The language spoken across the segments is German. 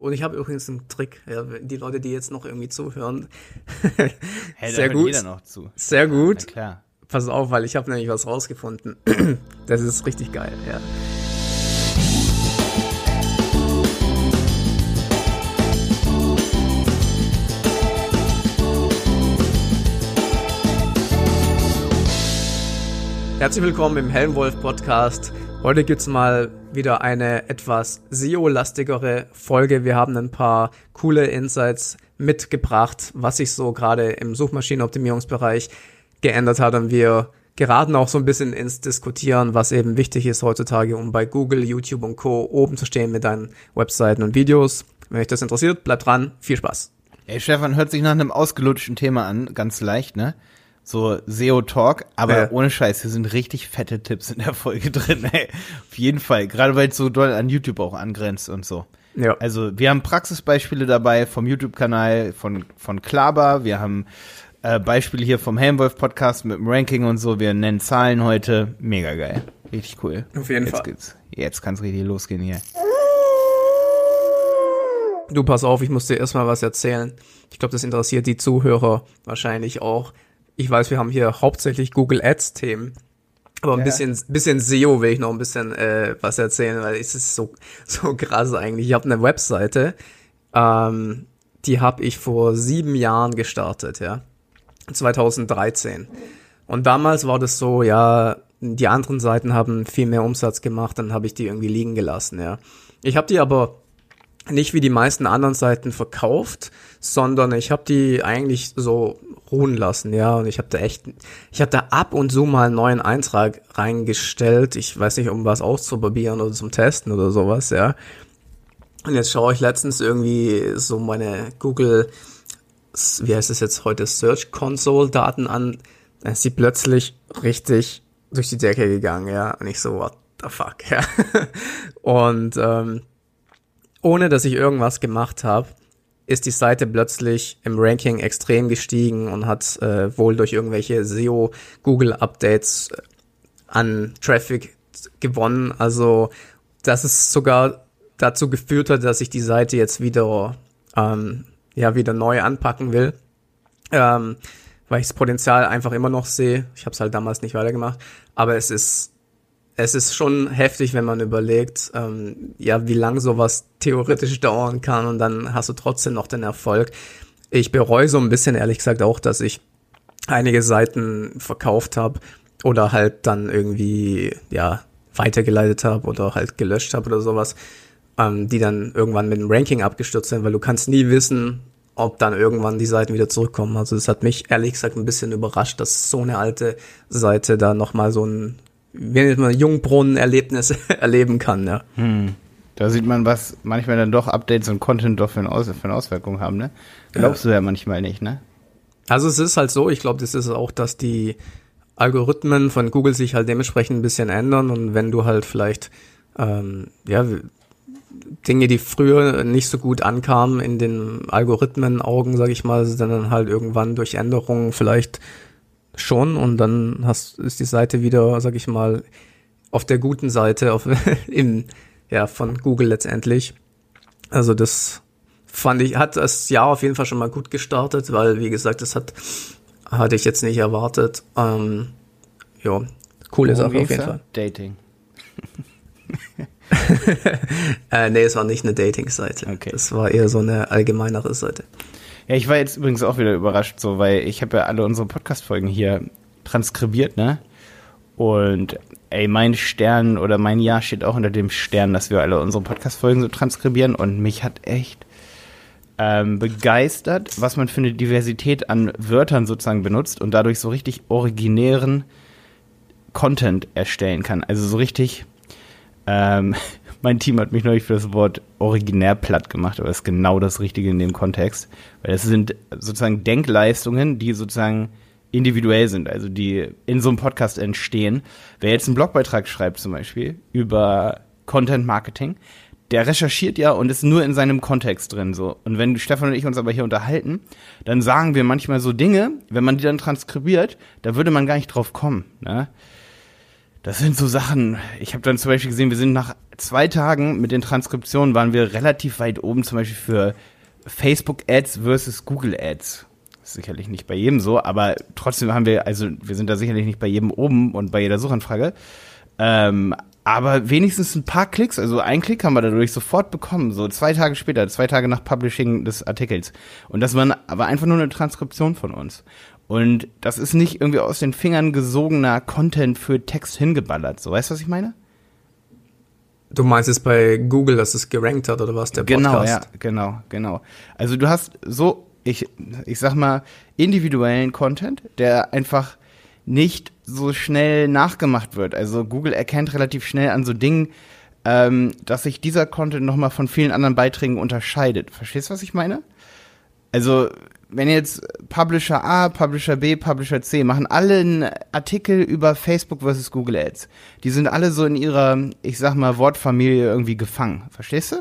Und ich habe übrigens einen Trick, ja, die Leute, die jetzt noch irgendwie zuhören. Hey, Sehr gut. jeder noch zu. Sehr gut. Na klar. Pass auf, weil ich habe nämlich was rausgefunden. Das ist richtig geil, ja. Herzlich willkommen im Helmwolf Podcast. Heute gibt's mal wieder eine etwas SEO-lastigere Folge. Wir haben ein paar coole Insights mitgebracht, was sich so gerade im Suchmaschinenoptimierungsbereich geändert hat und wir geraten auch so ein bisschen ins Diskutieren, was eben wichtig ist heutzutage, um bei Google, YouTube und Co. oben zu stehen mit deinen Webseiten und Videos. Wenn euch das interessiert, bleibt dran. Viel Spaß. Ey, Stefan hört sich nach einem ausgelutschten Thema an, ganz leicht, ne? So SEO-Talk, aber Ja. ohne Scheiß, hier sind richtig fette Tipps in der Folge drin, ey. Auf jeden Fall, gerade weil es so doll an YouTube auch angrenzt und so. Ja. Also, wir haben Praxisbeispiele dabei vom YouTube-Kanal von, von Klaber, wir haben äh, Beispiele hier vom Helmwolf-Podcast mit dem Ranking und so, wir nennen Zahlen heute. Mega geil. Richtig cool. Auf jeden jetzt Fall. Geht's, jetzt kann's richtig losgehen hier. Du pass auf, ich muss dir erstmal was erzählen. Ich glaube, das interessiert die Zuhörer wahrscheinlich auch. Ich weiß, wir haben hier hauptsächlich Google Ads Themen. Aber ein Ja. bisschen, bisschen SEO will ich noch ein bisschen äh, was erzählen, weil es ist so, so krass eigentlich. Ich habe eine Webseite, ähm, die habe ich vor sieben Jahren gestartet, ja. 2013. Und damals war das so, ja, die anderen Seiten haben viel mehr Umsatz gemacht, dann habe ich die irgendwie liegen gelassen, ja. Ich habe die aber nicht wie die meisten anderen Seiten verkauft, sondern ich habe die eigentlich so ruhen lassen, ja. Und ich habe da echt, ich habe da ab und zu mal einen neuen Eintrag reingestellt. Ich weiß nicht, um was auszuprobieren oder zum Testen oder sowas, ja. Und jetzt schaue ich letztens irgendwie so meine Google, wie heißt es jetzt heute, Search Console Daten an. Da ist sie plötzlich richtig durch die Decke gegangen, ja. Und ich so, what the fuck, ja. Und ähm, ohne dass ich irgendwas gemacht habe, ist die Seite plötzlich im Ranking extrem gestiegen und hat äh, wohl durch irgendwelche SEO Google Updates äh, an Traffic gewonnen. Also dass es sogar dazu geführt hat, dass ich die Seite jetzt wieder ähm, ja wieder neu anpacken will, ähm, weil ich das Potenzial einfach immer noch sehe. Ich habe es halt damals nicht weitergemacht, aber es ist es ist schon heftig, wenn man überlegt, ähm, ja, wie lang sowas theoretisch dauern kann und dann hast du trotzdem noch den Erfolg. Ich bereue so ein bisschen, ehrlich gesagt, auch, dass ich einige Seiten verkauft habe oder halt dann irgendwie, ja, weitergeleitet habe oder halt gelöscht habe oder sowas, ähm, die dann irgendwann mit dem Ranking abgestürzt sind, weil du kannst nie wissen, ob dann irgendwann die Seiten wieder zurückkommen. Also das hat mich ehrlich gesagt ein bisschen überrascht, dass so eine alte Seite da nochmal so ein nennt man Jungbrunnen-Erlebnis erleben kann, ja. Da sieht man, was manchmal dann doch Updates und Content doch für eine, Aus für eine Auswirkung haben, ne? Glaubst du ja manchmal nicht, ne? Also es ist halt so, ich glaube, das ist auch, dass die Algorithmen von Google sich halt dementsprechend ein bisschen ändern und wenn du halt vielleicht ähm, ja Dinge, die früher nicht so gut ankamen in den Algorithmen-Augen, sag ich mal, sind dann halt irgendwann durch Änderungen vielleicht schon und dann hast ist die Seite wieder, sag ich mal, auf der guten Seite auf im ja von Google letztendlich. Also das fand ich hat das Jahr auf jeden Fall schon mal gut gestartet, weil wie gesagt, das hat hatte ich jetzt nicht erwartet. Ähm, ja, coole Sache auf jeden? Fall. Dating. Äh, nee, es war nicht eine Dating-Seite. Okay. Es war eher so eine allgemeinere Seite. Ja, ich war jetzt übrigens auch wieder überrascht, so, weil ich habe ja alle unsere Podcast-Folgen hier transkribiert, ne? Und ey, mein Stern oder mein Jahr steht auch unter dem Stern, dass wir alle unsere Podcast-Folgen so transkribieren und mich hat echt ähm, begeistert, was man für eine Diversität an Wörtern sozusagen benutzt und dadurch so richtig originären Content erstellen kann. Also so richtig, ähm, mein Team hat mich neulich für das Wort originär platt gemacht, aber das ist genau das Richtige in dem Kontext. Weil es sind sozusagen Denkleistungen, die sozusagen individuell sind, also die in so einem Podcast entstehen. Wer jetzt einen Blogbeitrag schreibt zum Beispiel über Content Marketing, der recherchiert ja und ist nur in seinem Kontext drin so. Und wenn Stefan und ich uns aber hier unterhalten, dann sagen wir manchmal so Dinge, wenn man die dann transkribiert, da würde man gar nicht drauf kommen. Ne? Das sind so Sachen. Ich habe dann zum Beispiel gesehen, wir sind nach zwei Tagen mit den Transkriptionen waren wir relativ weit oben, zum Beispiel für Facebook Ads versus Google Ads. sicherlich nicht bei jedem so, aber trotzdem haben wir, also wir sind da sicherlich nicht bei jedem oben und bei jeder Suchanfrage. Ähm, aber wenigstens ein paar Klicks, also ein Klick haben wir dadurch sofort bekommen, so zwei Tage später, zwei Tage nach Publishing des Artikels. Und das war aber einfach nur eine Transkription von uns. Und das ist nicht irgendwie aus den Fingern gesogener Content für Text hingeballert. So, weißt du, was ich meine? Du meinst jetzt bei Google, dass es gerankt hat oder was, der Podcast? Genau, ja, genau, genau. Also du hast so, ich, ich sag mal, individuellen Content, der einfach nicht so schnell nachgemacht wird. Also Google erkennt relativ schnell an so Dingen, ähm, dass sich dieser Content nochmal von vielen anderen Beiträgen unterscheidet. Verstehst du, was ich meine? Also wenn jetzt Publisher A, Publisher B, Publisher C machen alle einen Artikel über Facebook versus Google Ads. Die sind alle so in ihrer, ich sag mal, Wortfamilie irgendwie gefangen. Verstehst du?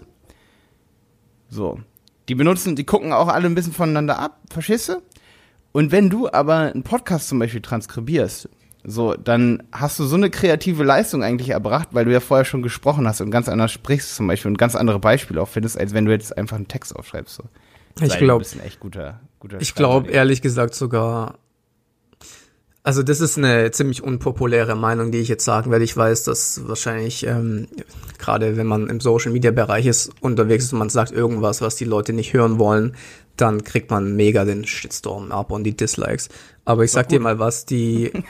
So. Die benutzen, die gucken auch alle ein bisschen voneinander ab. Verstehst du? Und wenn du aber einen Podcast zum Beispiel transkribierst, so, dann hast du so eine kreative Leistung eigentlich erbracht, weil du ja vorher schon gesprochen hast und ganz anders sprichst zum Beispiel und ganz andere Beispiele auch findest, als wenn du jetzt einfach einen Text aufschreibst. So. Ich glaube, echt guter, guter Ich glaube ehrlich gesagt sogar, also das ist eine ziemlich unpopuläre Meinung, die ich jetzt sagen werde. Ich weiß, dass wahrscheinlich ähm, gerade wenn man im Social Media Bereich ist unterwegs ist und man sagt irgendwas, was die Leute nicht hören wollen, dann kriegt man mega den Shitstorm ab und die Dislikes. Aber ich sag dir mal was, die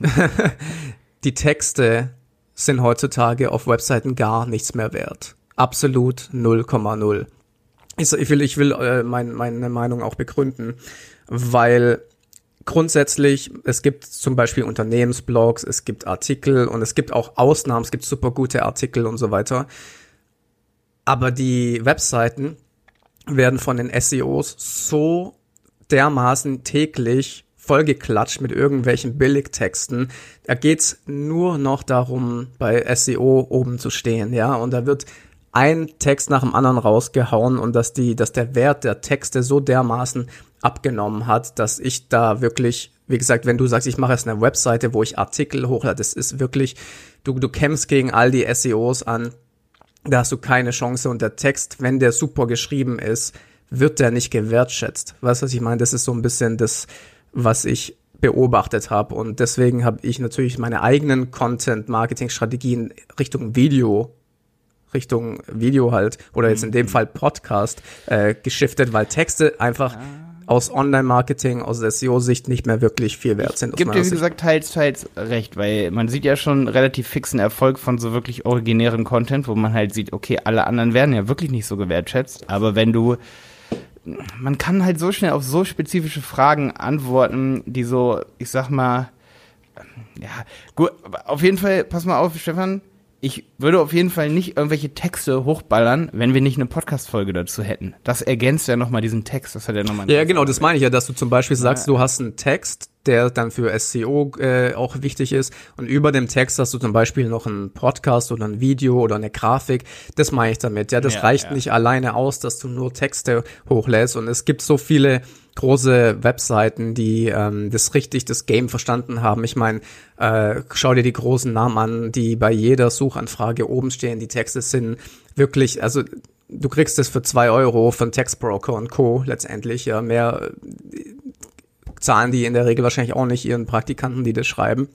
die Texte sind heutzutage auf Webseiten gar nichts mehr wert. Absolut 0,0 ich, will, ich will äh, mein, meine Meinung auch begründen, weil grundsätzlich, es gibt zum Beispiel Unternehmensblogs, es gibt Artikel und es gibt auch Ausnahmen, es gibt super gute Artikel und so weiter. Aber die Webseiten werden von den SEOs so dermaßen täglich vollgeklatscht mit irgendwelchen Billigtexten. Da geht's nur noch darum, bei SEO oben zu stehen, ja. Und da wird ein Text nach dem anderen rausgehauen und dass die, dass der Wert der Texte so dermaßen abgenommen hat, dass ich da wirklich, wie gesagt, wenn du sagst, ich mache jetzt eine Webseite, wo ich Artikel hochlade, das ist wirklich, du, du kämpfst gegen all die SEOs an, da hast du keine Chance und der Text, wenn der super geschrieben ist, wird der nicht gewertschätzt. Weißt du, was ich meine? Das ist so ein bisschen das, was ich beobachtet habe und deswegen habe ich natürlich meine eigenen Content-Marketing-Strategien Richtung Video Richtung Video halt oder jetzt in dem mhm. Fall Podcast äh, geschiftet, weil Texte einfach ah. aus Online-Marketing, aus SEO-Sicht nicht mehr wirklich viel wert sind. Gibt dir, wie gesagt, teils, teils recht, weil man sieht ja schon relativ fixen Erfolg von so wirklich originären Content, wo man halt sieht, okay, alle anderen werden ja wirklich nicht so gewertschätzt, aber wenn du man kann halt so schnell auf so spezifische Fragen antworten, die so, ich sag mal, ja, gut, auf jeden Fall, pass mal auf, Stefan, ich würde auf jeden Fall nicht irgendwelche Texte hochballern, wenn wir nicht eine Podcast-Folge dazu hätten. Das ergänzt ja nochmal diesen Text. Das hat ja nochmal. Ja, genau, das meine ich ja, dass du zum Beispiel sagst, ja. du hast einen Text, der dann für SEO äh, auch wichtig ist. Und über dem Text hast du zum Beispiel noch einen Podcast oder ein Video oder eine Grafik. Das meine ich damit. Ja, das ja, reicht ja. nicht alleine aus, dass du nur Texte hochlässt. Und es gibt so viele große Webseiten, die ähm, das richtig das Game verstanden haben. Ich meine, äh, schau dir die großen Namen an, die bei jeder Suchanfrage oben stehen. Die Texte sind wirklich, also du kriegst es für zwei Euro von Textbroker und Co. letztendlich. Ja, mehr äh, zahlen die in der Regel wahrscheinlich auch nicht ihren Praktikanten, die das schreiben.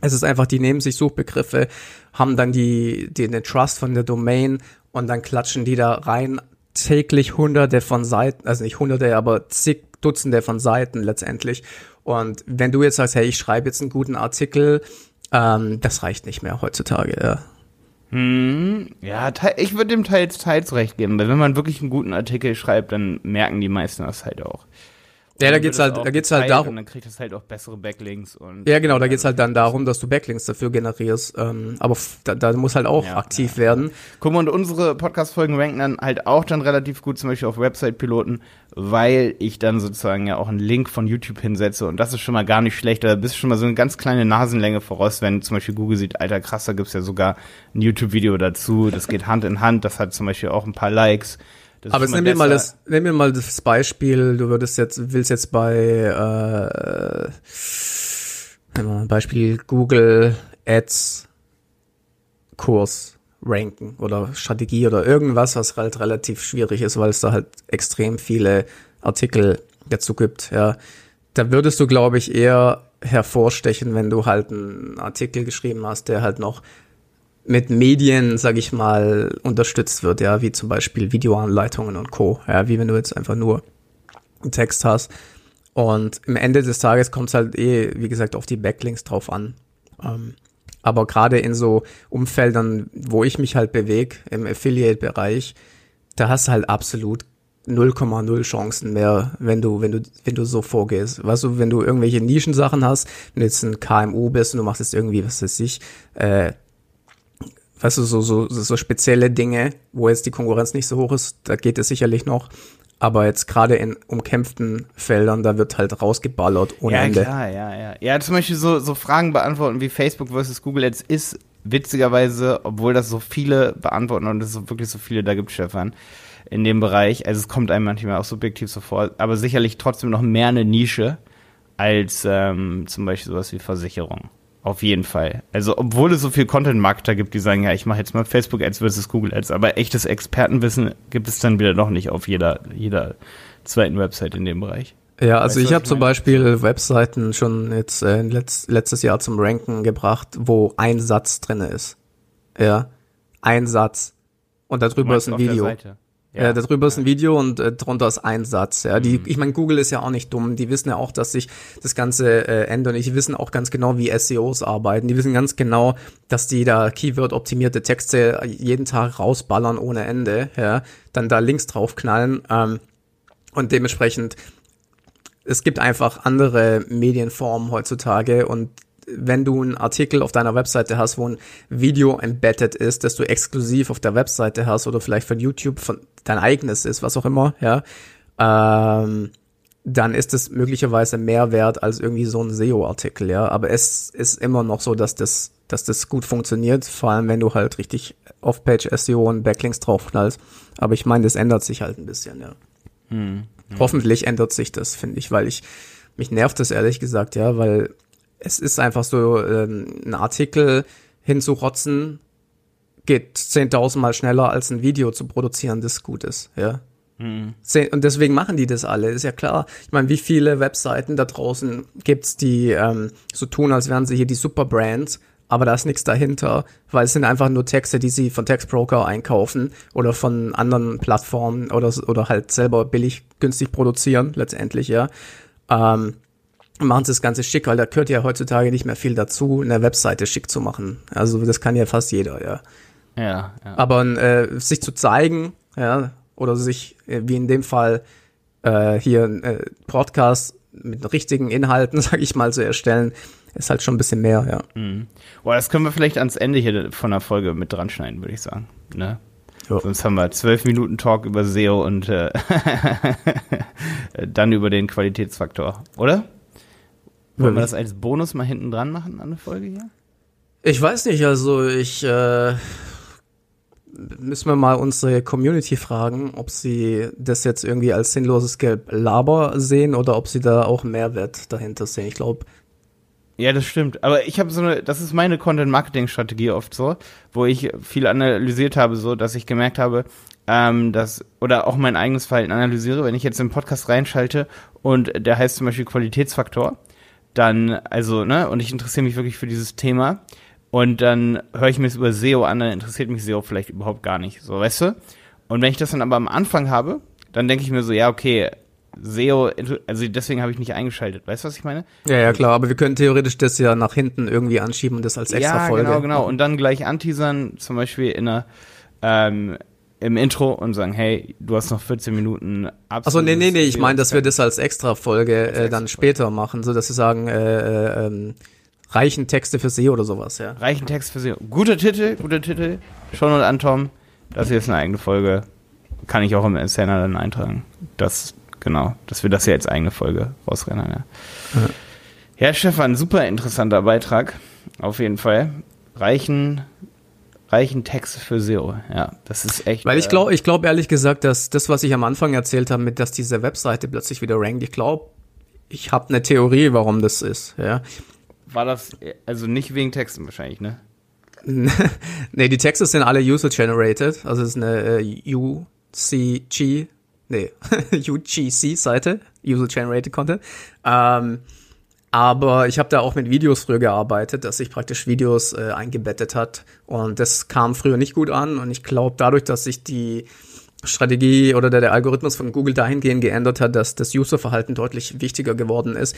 Es ist einfach, die nehmen sich Suchbegriffe, haben dann die, die den Trust von der Domain und dann klatschen die da rein täglich hunderte von Seiten, also nicht hunderte, aber zig Dutzende von Seiten letztendlich. Und wenn du jetzt sagst, hey, ich schreibe jetzt einen guten Artikel, ähm, das reicht nicht mehr heutzutage, ja. Hm, ja, ich würde dem teils, teils recht geben, weil wenn man wirklich einen guten Artikel schreibt, dann merken die meisten das halt auch. Ja, da geht's halt, da geht's halt darum. Und dann kriegt es halt auch bessere Backlinks und. Ja, genau, da geht's halt dann darum, dass du Backlinks dafür generierst. Ähm, aber da, da muss halt auch ja, aktiv ja. werden. Guck mal, und unsere Podcast-Folgen ranken dann halt auch dann relativ gut, zum Beispiel auf Website-Piloten, weil ich dann sozusagen ja auch einen Link von YouTube hinsetze und das ist schon mal gar nicht schlecht. Da bist du schon mal so eine ganz kleine Nasenlänge voraus, wenn zum Beispiel Google sieht, alter krass, da gibt's ja sogar ein YouTube-Video dazu. Das geht Hand in Hand, das hat zum Beispiel auch ein paar Likes. Das Aber jetzt nimm mir mal das, nimm mir mal das Beispiel, du würdest jetzt, willst jetzt bei, äh, Beispiel Google Ads, Kurs ranken oder Strategie oder irgendwas, was halt relativ schwierig ist, weil es da halt extrem viele Artikel dazu gibt, ja. Da würdest du, glaube ich, eher hervorstechen, wenn du halt einen Artikel geschrieben hast, der halt noch mit Medien, sag ich mal, unterstützt wird, ja, wie zum Beispiel Videoanleitungen und Co. Ja, wie wenn du jetzt einfach nur einen Text hast. Und im Ende des Tages kommt es halt eh, wie gesagt, auf die Backlinks drauf an. Ähm, aber gerade in so Umfeldern, wo ich mich halt bewege, im Affiliate-Bereich, da hast du halt absolut 0,0 Chancen mehr, wenn du, wenn du, wenn du so vorgehst. Weißt du, wenn du irgendwelche Nischensachen hast, wenn du jetzt ein KMU bist und du machst jetzt irgendwie, was weiß ich, äh, weißt du, so, so, so spezielle Dinge, wo jetzt die Konkurrenz nicht so hoch ist, da geht es sicherlich noch. Aber jetzt gerade in umkämpften Feldern, da wird halt rausgeballert ohne ja, Ende. klar, ja, ja. Ja, zum Beispiel so, so Fragen beantworten wie Facebook versus Google Ads ist witzigerweise, obwohl das so viele beantworten und es so wirklich so viele da gibt, Stefan, in dem Bereich. Also es kommt einem manchmal auch subjektiv so vor, aber sicherlich trotzdem noch mehr eine Nische als ähm, zum Beispiel sowas wie Versicherung. Auf jeden Fall. Also, obwohl es so viel Content-Marketer gibt, die sagen, ja, ich mache jetzt mal Facebook-Ads versus Google-Ads, aber echtes Expertenwissen gibt es dann wieder noch nicht auf jeder, jeder zweiten Website in dem Bereich. Ja, also weißt ich habe zum Beispiel Webseiten schon jetzt äh, letzt, letztes Jahr zum Ranken gebracht, wo ein Satz drinne ist. Ja, ein Satz. Und darüber ist ein Video. Ja, ja darüber ja. ist ein Video und äh, drunter ist ein Satz. Ja, die, mhm. ich meine, Google ist ja auch nicht dumm. Die wissen ja auch, dass sich das Ganze äh, ändert. Und die wissen auch ganz genau, wie SEOs arbeiten. Die wissen ganz genau, dass die da Keyword-optimierte Texte jeden Tag rausballern ohne Ende. Ja, dann da Links draufknallen. Ähm, und dementsprechend, es gibt einfach andere Medienformen heutzutage und wenn du einen Artikel auf deiner Webseite hast, wo ein Video embedded ist, das du exklusiv auf der Webseite hast oder vielleicht von YouTube von dein eigenes ist, was auch immer, ja, ähm, dann ist es möglicherweise mehr wert als irgendwie so ein SEO-Artikel, ja. Aber es ist immer noch so, dass das, dass das gut funktioniert, vor allem wenn du halt richtig Off-Page-SEO und Backlinks draufknallst. Aber ich meine, das ändert sich halt ein bisschen, ja. Hm, hm. Hoffentlich ändert sich das, finde ich, weil ich, mich nervt das ehrlich gesagt, ja, weil es ist einfach so, ähm, ein Artikel hinzurotzen geht 10.000 Mal schneller als ein Video zu produzieren, das gut ist, ja. Mhm. Und deswegen machen die das alle, ist ja klar. Ich meine, wie viele Webseiten da draußen gibt's, die ähm, so tun, als wären sie hier die Superbrands, aber da ist nichts dahinter, weil es sind einfach nur Texte, die sie von Textbroker einkaufen oder von anderen Plattformen oder, oder halt selber billig, günstig produzieren, letztendlich, ja. Ähm, machen sie das Ganze schick, weil da gehört ja heutzutage nicht mehr viel dazu, eine Webseite schick zu machen. Also das kann ja fast jeder, ja. Ja, ja. Aber äh, sich zu zeigen, ja, oder sich, äh, wie in dem Fall, äh, hier äh, Podcast mit richtigen Inhalten, sag ich mal, zu erstellen, ist halt schon ein bisschen mehr, ja. Mhm. Boah, das können wir vielleicht ans Ende hier von der Folge mit dran schneiden, würde ich sagen. Ne? Jo. Sonst haben wir zwölf Minuten Talk über SEO und äh, dann über den Qualitätsfaktor, oder? Wollen wir das als Bonus mal hinten dran machen an der Folge hier? Ich weiß nicht, also ich äh, müssen wir mal unsere Community fragen, ob sie das jetzt irgendwie als sinnloses Laber sehen oder ob sie da auch Mehrwert dahinter sehen. Ich glaube. Ja, das stimmt. Aber ich habe so eine, das ist meine Content-Marketing-Strategie oft so, wo ich viel analysiert habe, so, dass ich gemerkt habe, ähm, dass, oder auch mein eigenes Verhalten analysiere, wenn ich jetzt im Podcast reinschalte und der heißt zum Beispiel Qualitätsfaktor, dann, also, ne, und ich interessiere mich wirklich für dieses Thema. Und dann höre ich mir es über SEO an, dann interessiert mich SEO vielleicht überhaupt gar nicht. So, weißt du? Und wenn ich das dann aber am Anfang habe, dann denke ich mir so, ja, okay, SEO, also deswegen habe ich nicht eingeschaltet. Weißt du, was ich meine? Ja, ja, klar, aber wir können theoretisch das ja nach hinten irgendwie anschieben und das als extra ja, Folge. Ja, genau, genau. Und dann gleich anteasern, zum Beispiel in einer, ähm, im Intro und sagen, hey, du hast noch 14 Minuten Achso, nee, nee, nee, ich meine, dass wir das als extra Folge äh, dann später machen, so dass wir sagen, äh, äh, ähm, reichen Texte für SEO oder sowas, ja. Reichen Texte für SEO. Guter Titel, guter Titel. Schon und an Tom. Das hier ist eine eigene Folge. Kann ich auch im Scanner dann eintragen. Das, genau, dass wir das hier als eigene Folge rausrennen, ja. ja. Ja, Stefan, super interessanter Beitrag. Auf jeden Fall. Reichen reichen Texte für SEO. Ja, das ist echt. Weil ich glaube, ich glaube ehrlich gesagt, dass das, was ich am Anfang erzählt habe, mit dass diese Webseite plötzlich wieder rankt, ich glaube, ich habe eine Theorie, warum das ist. Ja, war das, also nicht wegen Texten wahrscheinlich, ne? nee, die Texte sind alle user-generated. Also es ist eine äh, UCG, nee, UGC-Seite, User-Generated Content. Ähm, aber ich habe da auch mit Videos früher gearbeitet, dass sich praktisch Videos äh, eingebettet hat. Und das kam früher nicht gut an. Und ich glaube, dadurch, dass sich die Strategie oder der, der Algorithmus von Google dahingehend geändert hat, dass das Userverhalten deutlich wichtiger geworden ist,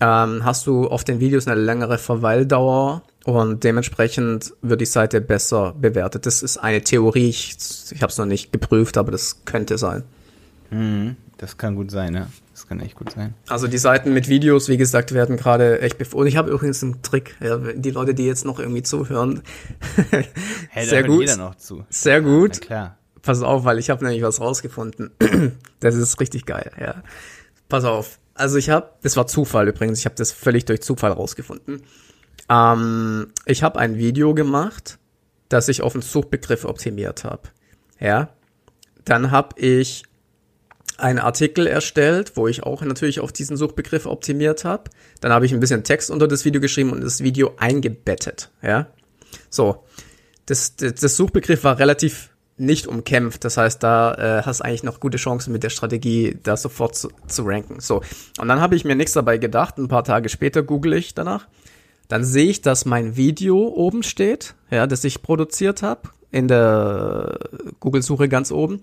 ähm, hast du auf den Videos eine längere Verweildauer und dementsprechend wird die Seite besser bewertet. Das ist eine Theorie, ich, ich habe es noch nicht geprüft, aber das könnte sein. Mhm, das kann gut sein, ja. Kann echt gut sein. Also die Seiten mit Videos, wie gesagt, werden gerade echt bevor. Und ich habe übrigens einen Trick. Ja, die Leute, die jetzt noch irgendwie zuhören. hey, sehr gut. Jeder noch zu. Sehr gut. Na klar. Pass auf, weil ich habe nämlich was rausgefunden. das ist richtig geil, ja. Pass auf. Also ich habe, das war Zufall übrigens, ich habe das völlig durch Zufall rausgefunden. Ähm, ich habe ein Video gemacht, das ich auf einen Suchbegriff optimiert habe. Ja. Dann habe ich einen Artikel erstellt, wo ich auch natürlich auf diesen Suchbegriff optimiert habe. Dann habe ich ein bisschen Text unter das Video geschrieben und das Video eingebettet. Ja. So. Das, das, das Suchbegriff war relativ nicht umkämpft. Das heißt, da äh, hast eigentlich noch gute Chancen mit der Strategie, da sofort zu, zu ranken. So. Und dann habe ich mir nichts dabei gedacht. Ein paar Tage später google ich danach. Dann sehe ich, dass mein Video oben steht, ja, das ich produziert habe, in der Google-Suche ganz oben.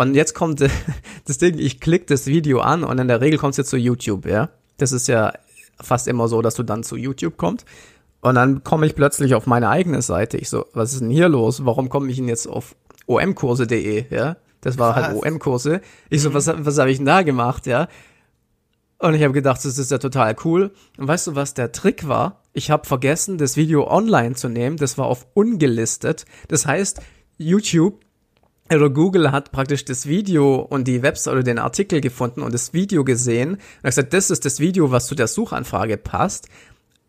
Und jetzt kommt das Ding, ich klicke das Video an und in der Regel kommst du zu YouTube, ja. Das ist ja fast immer so, dass du dann zu YouTube kommst. Und dann komme ich plötzlich auf meine eigene Seite. Ich so, was ist denn hier los? Warum komme ich denn jetzt auf omkurse.de, ja. Das war halt Krass. halt OM-Kurse. Ich so, mhm. was, was habe ich denn da gemacht, ja? Und ich habe gedacht, das ist ja total cool. Und weißt du, was der Trick war? Ich habe vergessen, das Video online zu nehmen. Das war auf ungelistet. Das heißt, YouTube oder Google hat praktisch das Video und die Website oder den Artikel gefunden und das Video gesehen und hat gesagt, das ist das Video, was zu der Suchanfrage passt.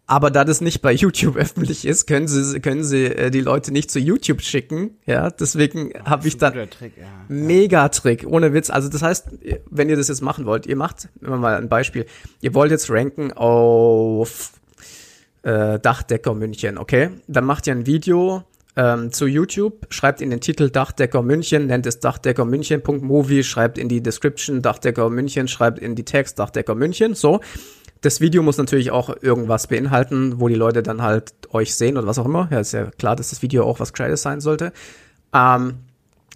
Aber da das nicht bei YouTube öffentlich ist, können sie, können sie äh, die Leute nicht zu YouTube schicken. Ja, deswegen habe ich dann Trick, ja. Megatrick, ohne Witz. Also das heißt, wenn ihr das jetzt machen wollt, ihr macht, immer mal ein Beispiel, ihr wollt jetzt ranken auf äh, Dachdecker München, okay? Dann macht ihr ein Video ähm, zu YouTube, schreibt in den Titel Dachdecker München, nennt es Dachdecker München.movie, schreibt in die Description Dachdecker München, schreibt in die Text Dachdecker München, so das Video muss natürlich auch irgendwas beinhalten, wo die Leute dann halt euch sehen oder was auch immer. Ja, ist ja klar, dass das Video auch was Gescheites sein sollte. Ähm,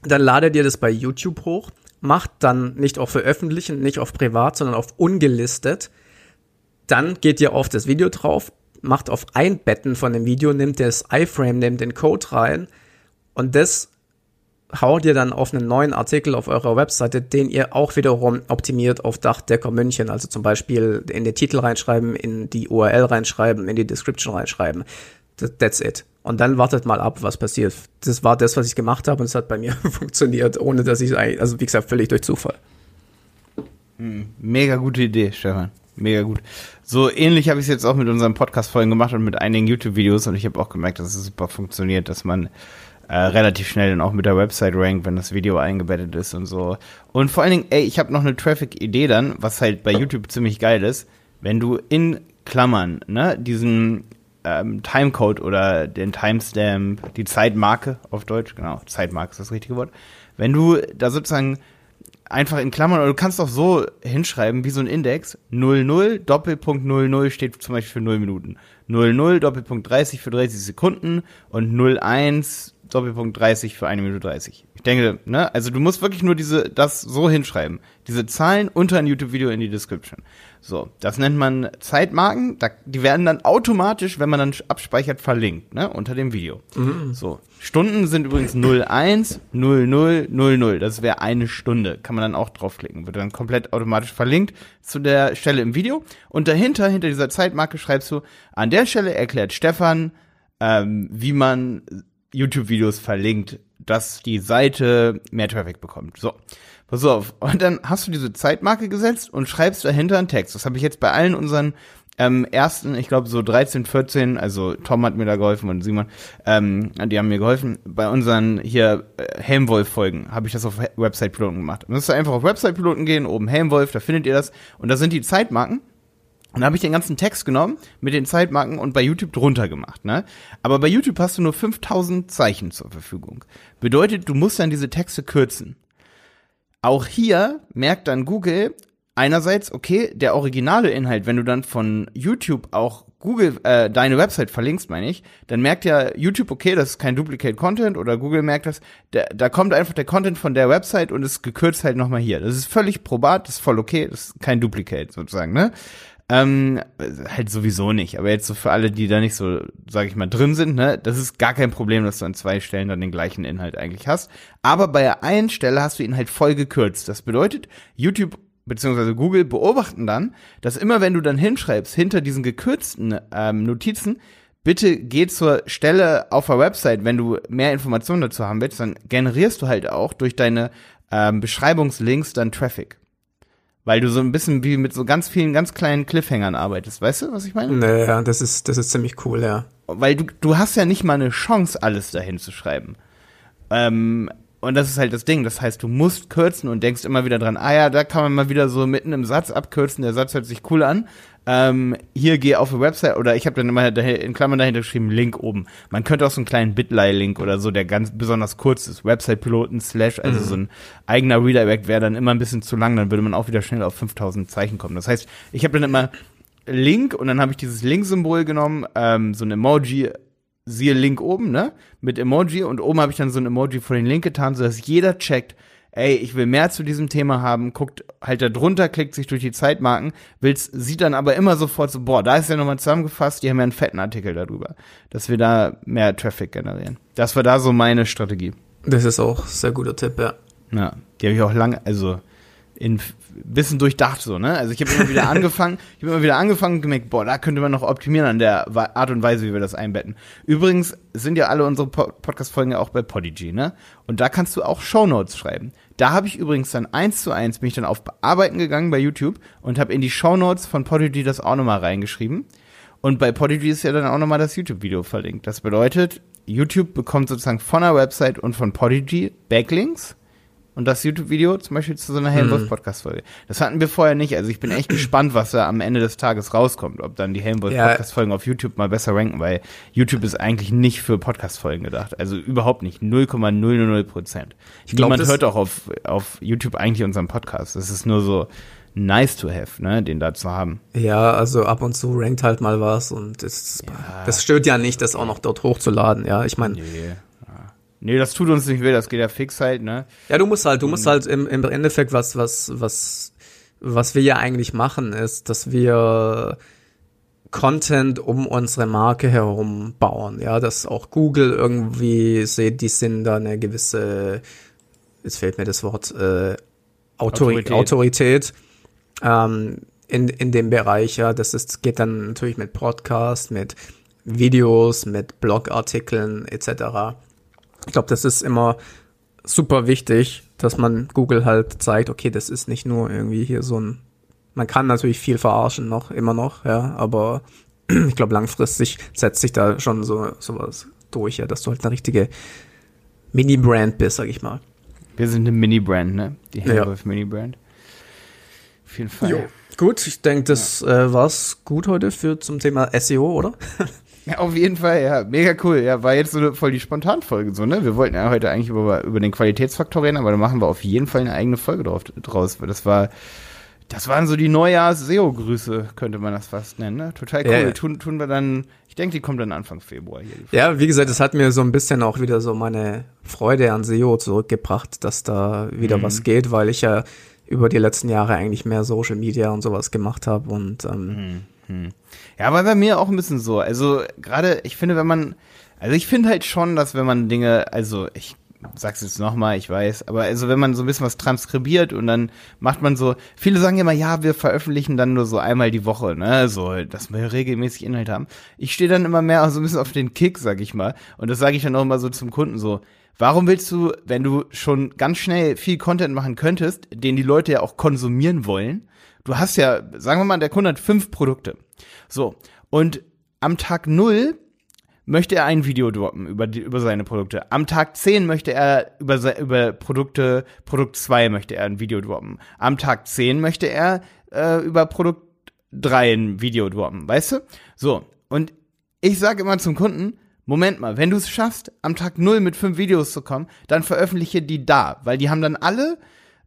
dann ladet ihr das bei YouTube hoch, macht dann nicht auf Veröffentlichen, nicht auf Privat, sondern auf ungelistet. Dann geht ihr auf das Video drauf, macht auf Einbetten von dem Video, nimmt das iFrame, nimmt den Code rein und das haut ihr dann auf einen neuen Artikel auf eurer Webseite, den ihr auch wiederum optimiert auf Dachdecker München. Also zum Beispiel in den Titel reinschreiben, in die URL reinschreiben, in die Description reinschreiben. That's it. Und dann wartet mal ab, was passiert. Das war das, was ich gemacht habe und es hat bei mir funktioniert, ohne dass ich eigentlich, also wie gesagt, völlig durch Zufall. Hm, mega gute Idee, Stefan. Mega gut. So ähnlich habe ich es jetzt auch mit unseren Podcast-Folgen gemacht und mit einigen YouTube-Videos und ich habe auch gemerkt, dass es super funktioniert, dass man äh, relativ schnell dann auch mit der Website rankt, wenn das Video eingebettet ist und so. Und vor allen Dingen, ey, ich habe noch eine Traffic-Idee dann, was halt bei YouTube ziemlich geil ist, wenn du in Klammern, ne, diesen ähm, Timecode oder den Timestamp, die Zeitmarke auf Deutsch, genau, Zeitmarke ist das richtige Wort, wenn du da sozusagen einfach in Klammern, oder du kannst auch so hinschreiben, wie so ein Index, 00, Doppelpunkt 00 steht zum Beispiel für 0 Minuten. 00, Doppelpunkt 30 für 30 Sekunden und 01, Doppelpunkt 30 für eine Minute 30. Ich denke, ne, also du musst wirklich nur diese, das so hinschreiben. Diese Zahlen unter ein YouTube-Video in die Description. So, das nennt man Zeitmarken. Da, die werden dann automatisch, wenn man dann abspeichert, verlinkt, ne, unter dem Video. Mhm. So, Stunden sind übrigens 01, 00, 00. Das wäre eine Stunde. Kann man dann auch draufklicken. Wird dann komplett automatisch verlinkt zu der Stelle im Video. Und dahinter, hinter dieser Zeitmarke schreibst du, an der Stelle erklärt Stefan, ähm, wie man YouTube-Videos verlinkt, dass die Seite mehr Traffic bekommt. So, pass auf. Und dann hast du diese Zeitmarke gesetzt und schreibst dahinter einen Text. Das habe ich jetzt bei allen unseren ähm, ersten, ich glaube so 13, 14, also Tom hat mir da geholfen und Simon, ähm, die haben mir geholfen. Bei unseren hier äh, Helmwolf-Folgen habe ich das auf Website-Piloten gemacht. Müsst ihr einfach auf Website-Piloten gehen, oben Helmwolf, da findet ihr das. Und da sind die Zeitmarken. Und da habe ich den ganzen Text genommen mit den Zeitmarken und bei YouTube drunter gemacht, ne? Aber bei YouTube hast du nur 5000 Zeichen zur Verfügung. Bedeutet, du musst dann diese Texte kürzen. Auch hier merkt dann Google einerseits, okay, der originale Inhalt, wenn du dann von YouTube auch Google äh, deine Website verlinkst, meine ich, dann merkt ja YouTube, okay, das ist kein Duplicate Content oder Google merkt das, der, da kommt einfach der Content von der Website und ist gekürzt halt nochmal hier. Das ist völlig probat, das ist voll okay, das ist kein Duplicate sozusagen, ne? Ähm, halt sowieso nicht. Aber jetzt so für alle, die da nicht so, sag ich mal, drin sind, ne, das ist gar kein Problem, dass du an zwei Stellen dann den gleichen Inhalt eigentlich hast. Aber bei der einen Stelle hast du ihn halt voll gekürzt. Das bedeutet, YouTube beziehungsweise Google beobachten dann, dass immer wenn du dann hinschreibst, hinter diesen gekürzten ähm, Notizen, bitte geh zur Stelle auf der Website, wenn du mehr Informationen dazu haben willst, dann generierst du halt auch durch deine ähm, Beschreibungslinks dann Traffic. Weil du so ein bisschen wie mit so ganz vielen ganz kleinen Cliffhangern arbeitest. Weißt du, was ich meine? Naja, das ist, das ist ziemlich cool, ja. Weil du, du hast ja nicht mal eine Chance, alles dahin zu schreiben. Ähm, und das ist halt das Ding. Das heißt, du musst kürzen und denkst immer wieder dran, ah ja, da kann man mal wieder so mitten im Satz abkürzen. Der Satz hört sich cool an. Ähm, hier geh auf die Website oder ich habe dann immer in Klammern dahinter geschrieben, Link oben. Man könnte auch so einen kleinen Bitly-Link oder so, der ganz besonders kurz ist. Website-Piloten slash, also mhm. so ein eigener Redirect wäre dann immer ein bisschen zu lang, dann würde man auch wieder schnell auf 5000 Zeichen kommen. Das heißt, ich habe dann immer Link und dann habe ich dieses Link-Symbol genommen, ähm, so ein Emoji siehe Link oben, ne? Mit Emoji und oben habe ich dann so ein Emoji vor den Link getan, sodass jeder checkt, ey, ich will mehr zu diesem Thema haben, guckt halt da drunter, klickt sich durch die Zeitmarken, will's, sieht dann aber immer sofort so, boah, da ist ja nochmal zusammengefasst, die haben ja einen fetten Artikel darüber, dass wir da mehr Traffic generieren. Das war da so meine Strategie. Das ist auch sehr guter Tipp, ja. Ja, die habe ich auch lange, also in bisschen durchdacht so, ne? Also ich habe immer wieder angefangen, ich habe immer wieder angefangen und gemerkt, boah, da könnte man noch optimieren an der Art und Weise, wie wir das einbetten. Übrigens sind ja alle unsere Podcast Folgen ja auch bei Podigy, ne? Und da kannst du auch Shownotes schreiben. Da habe ich übrigens dann eins zu eins bin ich dann auf Bearbeiten gegangen bei YouTube und habe in die Shownotes von Podigy das auch nochmal reingeschrieben. Und bei Podigy ist ja dann auch nochmal das YouTube-Video verlinkt. Das bedeutet, YouTube bekommt sozusagen von der Website und von Podigy Backlinks und das YouTube-Video zum Beispiel zu so einer Helmwolf-Podcast-Folge. Das hatten wir vorher nicht. Also ich bin echt gespannt, was da am Ende des Tages rauskommt. Ob dann die Helmwolf-Podcast-Folgen auf YouTube mal besser ranken, weil YouTube ist eigentlich nicht für Podcast-Folgen gedacht. Also überhaupt nicht. 0,000 Prozent. Niemand hört auch auf, auf YouTube eigentlich unseren Podcast. Das ist nur so nice to have, ne, den da zu haben. Ja, also ab und zu rankt halt mal was und das, ja. das stört ja nicht, das auch noch dort hochzuladen, ja. Ich meine, nee. Nee, das tut uns nicht weh, das geht ja fix halt, ne? Ja, du musst halt, du musst halt im, im Endeffekt was, was, was, was wir ja eigentlich machen, ist, dass wir Content um unsere Marke herum bauen, ja, dass auch Google irgendwie sieht, die sind da eine gewisse, jetzt fehlt mir das Wort, äh, Autori Autorität, Autorität ähm, in, in dem Bereich, ja, das ist, geht dann natürlich mit Podcast, mit Videos, mit Blogartikeln etc. Ich glaube, das ist immer super wichtig, dass man Google halt zeigt, okay, das ist nicht nur irgendwie hier so ein, man kann natürlich viel verarschen noch, immer noch, ja, aber ich glaube, langfristig setzt sich da schon so sowas durch, ja, dass du halt eine richtige Mini-Brand bist, sag ich mal. Wir sind eine Mini-Brand, ne? Die Hellwolf ja. Mini-Brand. Auf jeden Fall. Jo. Gut, ich denke, das ja. äh, war's gut heute für zum Thema SEO, oder? Ja, auf jeden Fall, ja. Mega cool. Ja, war jetzt so voll die Spontanfolge, so, ne? Wir wollten ja heute eigentlich über, über den Qualitätsfaktor reden, aber da machen wir auf jeden Fall eine eigene Folge drauf, draus, weil das war, das waren so die Neujahrs-SEO-Grüße, könnte man das fast nennen, ne? Total cool. Ja, ja. Tun, tun wir dann, ich denke, die kommt dann Anfang Februar hier. Ja, wie gesagt, es hat mir so ein bisschen auch wieder so meine Freude an SEO zurückgebracht, dass da wieder mhm. was geht, weil ich ja über die letzten Jahre eigentlich mehr Social Media und sowas gemacht habe und ähm, mhm hm. Ja, aber bei mir auch ein bisschen so. Also gerade, ich finde, wenn man, also ich finde halt schon, dass wenn man Dinge, also ich sag's jetzt nochmal, ich weiß, aber also wenn man so ein bisschen was transkribiert und dann macht man so, viele sagen immer, ja, wir veröffentlichen dann nur so einmal die Woche, ne, so, dass wir regelmäßig Inhalt haben. Ich stehe dann immer mehr so ein bisschen auf den Kick, sag ich mal, und das sage ich dann auch immer so zum Kunden so, warum willst du, wenn du schon ganz schnell viel Content machen könntest, den die Leute ja auch konsumieren wollen, du hast ja, sagen wir mal, der Kunde hat fünf Produkte. So. Und am Tag null möchte er ein Video droppen über, die, über seine Produkte. Am Tag zehn möchte er über, über Produkte, Produkt zwei möchte er ein Video droppen. Am Tag zehn möchte er äh, über Produkt drei ein Video droppen, weißt du? So, und ich sage immer zum Kunden, Moment mal, wenn du es schaffst, am Tag null mit fünf Videos zu kommen, dann veröffentliche die da, weil die haben dann alle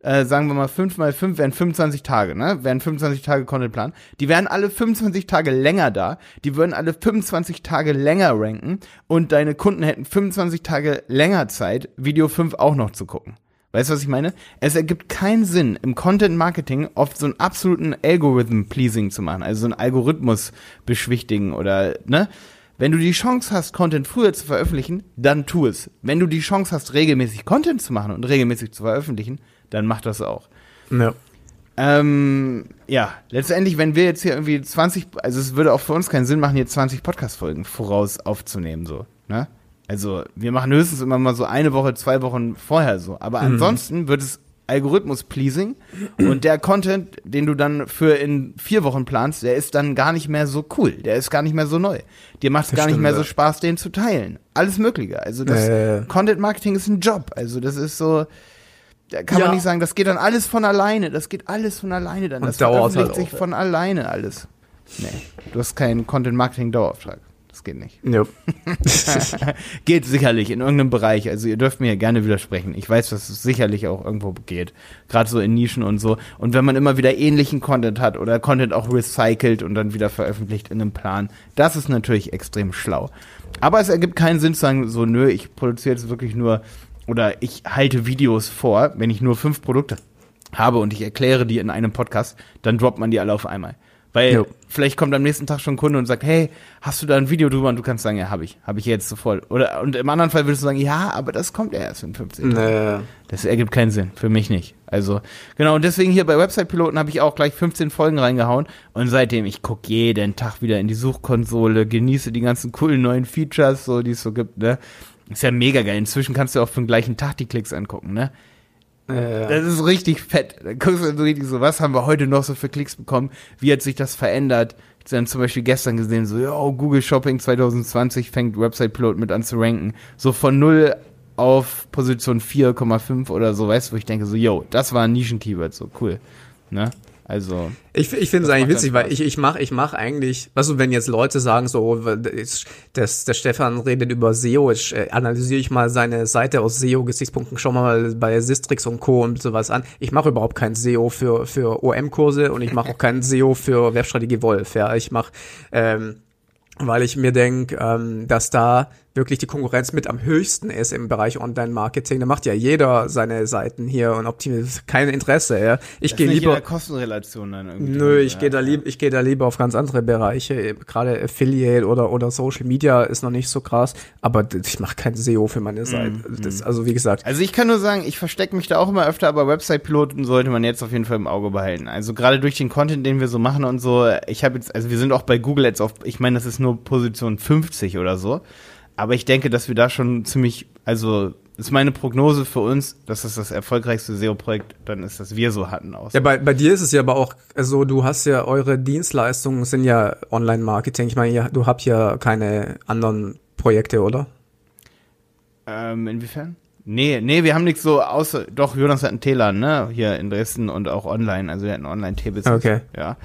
äh, sagen wir mal 5 mal 5 wären 25 Tage, ne? Wären 25 Tage Contentplan. Die wären alle 25 Tage länger da. Die würden alle 25 Tage länger ranken und deine Kunden hätten 25 Tage länger Zeit, Video 5 auch noch zu gucken. Weißt du, was ich meine? Es ergibt keinen Sinn, im Content Marketing oft so einen absoluten Algorithm Pleasing zu machen, also so einen Algorithmus beschwichtigen oder, ne? Wenn du die Chance hast, Content früher zu veröffentlichen, dann tu es. Wenn du die Chance hast, regelmäßig Content zu machen und regelmäßig zu veröffentlichen, dann macht das auch. Ja. Ähm, ja, letztendlich, wenn wir jetzt hier irgendwie 20, also es würde auch für uns keinen Sinn machen, hier 20 Podcast-Folgen voraus aufzunehmen, so, ne? Also, wir machen höchstens immer mal so eine Woche, zwei Wochen vorher so. Aber mhm. ansonsten wird es Algorithmus-pleasing und der Content, den du dann für in vier Wochen planst, der ist dann gar nicht mehr so cool. Der ist gar nicht mehr so neu. Dir macht es gar stimmt, nicht mehr so Spaß, den zu teilen. Alles Mögliche. Also, das äh. Content-Marketing ist ein Job. Also, das ist so, da kann ja. man nicht sagen, das geht dann alles von alleine. Das geht alles von alleine dann. Und das dauert halt sich von alleine alles. Nee, du hast keinen Content-Marketing-Dauerauftrag. Das geht nicht. Nope. geht sicherlich in irgendeinem Bereich. Also ihr dürft mir ja gerne widersprechen. Ich weiß, dass es sicherlich auch irgendwo geht. Gerade so in Nischen und so. Und wenn man immer wieder ähnlichen Content hat oder Content auch recycelt und dann wieder veröffentlicht in einem Plan, das ist natürlich extrem schlau. Aber es ergibt keinen Sinn zu sagen, so, nö, ich produziere jetzt wirklich nur oder ich halte Videos vor, wenn ich nur fünf Produkte habe und ich erkläre die in einem Podcast, dann droppt man die alle auf einmal. Weil jo. vielleicht kommt am nächsten Tag schon ein Kunde und sagt, hey, hast du da ein Video drüber? Und du kannst sagen, ja, habe ich. Habe ich jetzt sofort. Oder, und im anderen Fall würdest du sagen, ja, aber das kommt erst in 15 Tagen. Nee. Das ergibt keinen Sinn. Für mich nicht. Also, genau. Und deswegen hier bei Website-Piloten habe ich auch gleich 15 Folgen reingehauen. Und seitdem, ich gucke jeden Tag wieder in die Suchkonsole, genieße die ganzen coolen neuen Features, so, die es so gibt, ne? Ist ja mega geil. Inzwischen kannst du auch für den gleichen Tag die Klicks angucken, ne? Äh, das ist richtig fett. Da guckst du so richtig so, was haben wir heute noch so für Klicks bekommen? Wie hat sich das verändert? Ich habe dann zum Beispiel gestern gesehen, so, ja, Google Shopping 2020 fängt Website Pilot mit an zu ranken. So von null auf Position 4,5 oder so, weißt du, wo ich denke so, yo, das war ein Nischen-Keyword, so cool. Ne? Also. Ich, ich finde es eigentlich witzig, weil ich, ich mache ich mach eigentlich, weißt du, wenn jetzt Leute sagen, so, das, der Stefan redet über SEO, ich äh, analysiere ich mal seine Seite aus SEO-Gesichtspunkten, schau mal bei Sistrix und Co. und sowas an. Ich mache überhaupt kein SEO für, für OM-Kurse und ich mache auch kein SEO für Webstrategie Wolf. Ja, ich mache ähm, weil ich mir denke, ähm, dass da wirklich die Konkurrenz mit am höchsten ist im Bereich Online-Marketing. Da macht ja jeder seine Seiten hier und optimiert kein Interesse. Ja. Ich gehe lieber Kostenrelation dann irgendwie. Nö, ich ja, gehe da lieber, ich gehe da lieber auf ganz andere Bereiche. Gerade Affiliate oder oder Social Media ist noch nicht so krass, aber ich mache kein SEO für meine Seite. Mm, das, also wie gesagt. Also ich kann nur sagen, ich verstecke mich da auch immer öfter, aber Website-Piloten sollte man jetzt auf jeden Fall im Auge behalten. Also gerade durch den Content, den wir so machen und so. Ich habe jetzt, also wir sind auch bei Google jetzt auf, ich meine, das ist nur Position 50 oder so. Aber ich denke, dass wir da schon ziemlich, also ist meine Prognose für uns, dass das das erfolgreichste SEO-Projekt dann ist, das wir so hatten. Aus. Ja, bei, bei dir ist es ja aber auch, also du hast ja, eure Dienstleistungen sind ja Online-Marketing. Ich meine, ja, du habt ja keine anderen Projekte, oder? Ähm, inwiefern? Nee, nee, wir haben nichts so außer, doch, Jonas hat einen Telan, ne, hier in Dresden und auch online, also wir hatten Online-T-Business. Okay. Ja.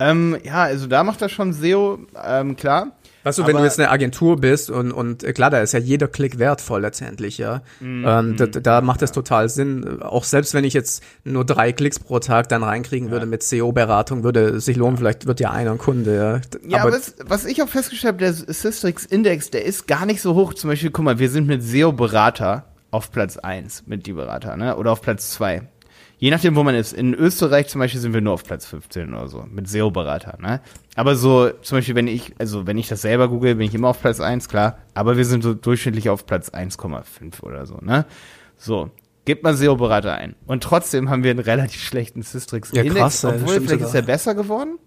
Ähm, ja, also da macht das schon SEO, ähm, klar. Weißt du, wenn du jetzt eine Agentur bist und, und äh, klar, da ist ja jeder Klick wertvoll letztendlich, ja. Mm, ähm, da, da macht es total Sinn. Auch selbst wenn ich jetzt nur drei Klicks pro Tag dann reinkriegen ja. würde mit SEO-Beratung, würde es sich lohnen, vielleicht wird ja einer ein Kunde, ja. Ja, aber, aber was, was ich auch festgestellt habe, der Systrix-Index, der ist gar nicht so hoch. Zum Beispiel, guck mal, wir sind mit SEO-Berater auf Platz eins mit die Berater, ne? Oder auf Platz zwei je nachdem, wo man ist. In Österreich zum Beispiel sind wir nur auf Platz 15 oder so, mit SEO-Berater, ne? Aber so, zum Beispiel, wenn ich, also wenn ich das selber google, bin ich immer auf Platz 1, klar. Aber wir sind so durchschnittlich auf Platz 1,5 oder so, ne? So. Gebt mal SEO-Berater ein. Und trotzdem haben wir einen relativ schlechten Systrix-Index. Ja, krass, obwohl, vielleicht ist er besser geworden.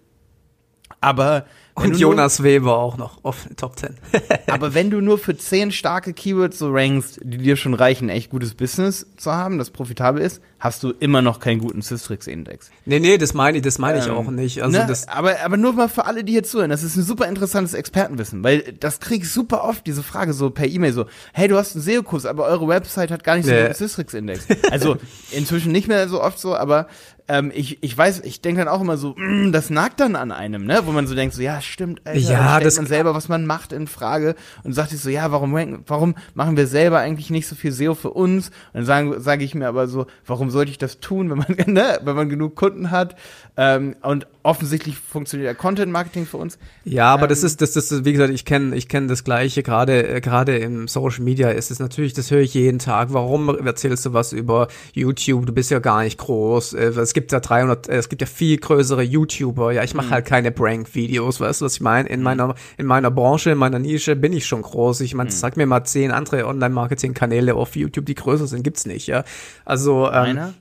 Aber und Jonas Weber auch noch auf Top 10. aber wenn du nur für 10 starke Keywords so rankst, die dir schon reichen, echt gutes Business zu haben, das profitabel ist, hast du immer noch keinen guten Systrix-Index. Nee, nee, das meine ich, das meine ich ähm, auch nicht. Also ne, das aber, aber nur mal für alle, die hier zuhören, das ist ein super interessantes Expertenwissen, weil das krieg ich super oft, diese Frage so per E-Mail so, hey, du hast einen SEO-Kurs, aber eure Website hat gar nicht so einen Systrix-Index. Also inzwischen nicht mehr so oft so, aber ähm, ich, ich weiß, ich denke dann auch immer so, mm, das nagt dann an einem, ne? Wo man so denkt, so, ja, stimmt, Alter, Ja, das- man selber, was man macht, in Frage und sagt sich so, ja, warum, warum machen wir selber eigentlich nicht so viel SEO für uns? Und dann sage sag ich mir aber so, warum sollte ich das tun, wenn man, ne, wenn man genug Kunden hat? Ähm, und offensichtlich funktioniert ja Content Marketing für uns. Ja, aber das Ähm, ist, das, das, ist, wie gesagt, ich kenne, ich kenne das Gleiche. Gerade, äh, gerade im Social Media ist es natürlich, das höre ich jeden Tag. Warum erzählst du was über YouTube? Du bist ja gar nicht groß. Äh, Es gibt ja 300, äh, es gibt ja viel größere YouTuber. Ja, ich mache halt keine Prank-Videos. Weißt du, was ich meine? In meiner, in meiner Branche, in meiner Nische bin ich schon groß. Ich meine, sag mir mal zehn andere Online-Marketing-Kanäle auf YouTube, die größer sind, gibt's nicht. Ja, also ähm, Einer?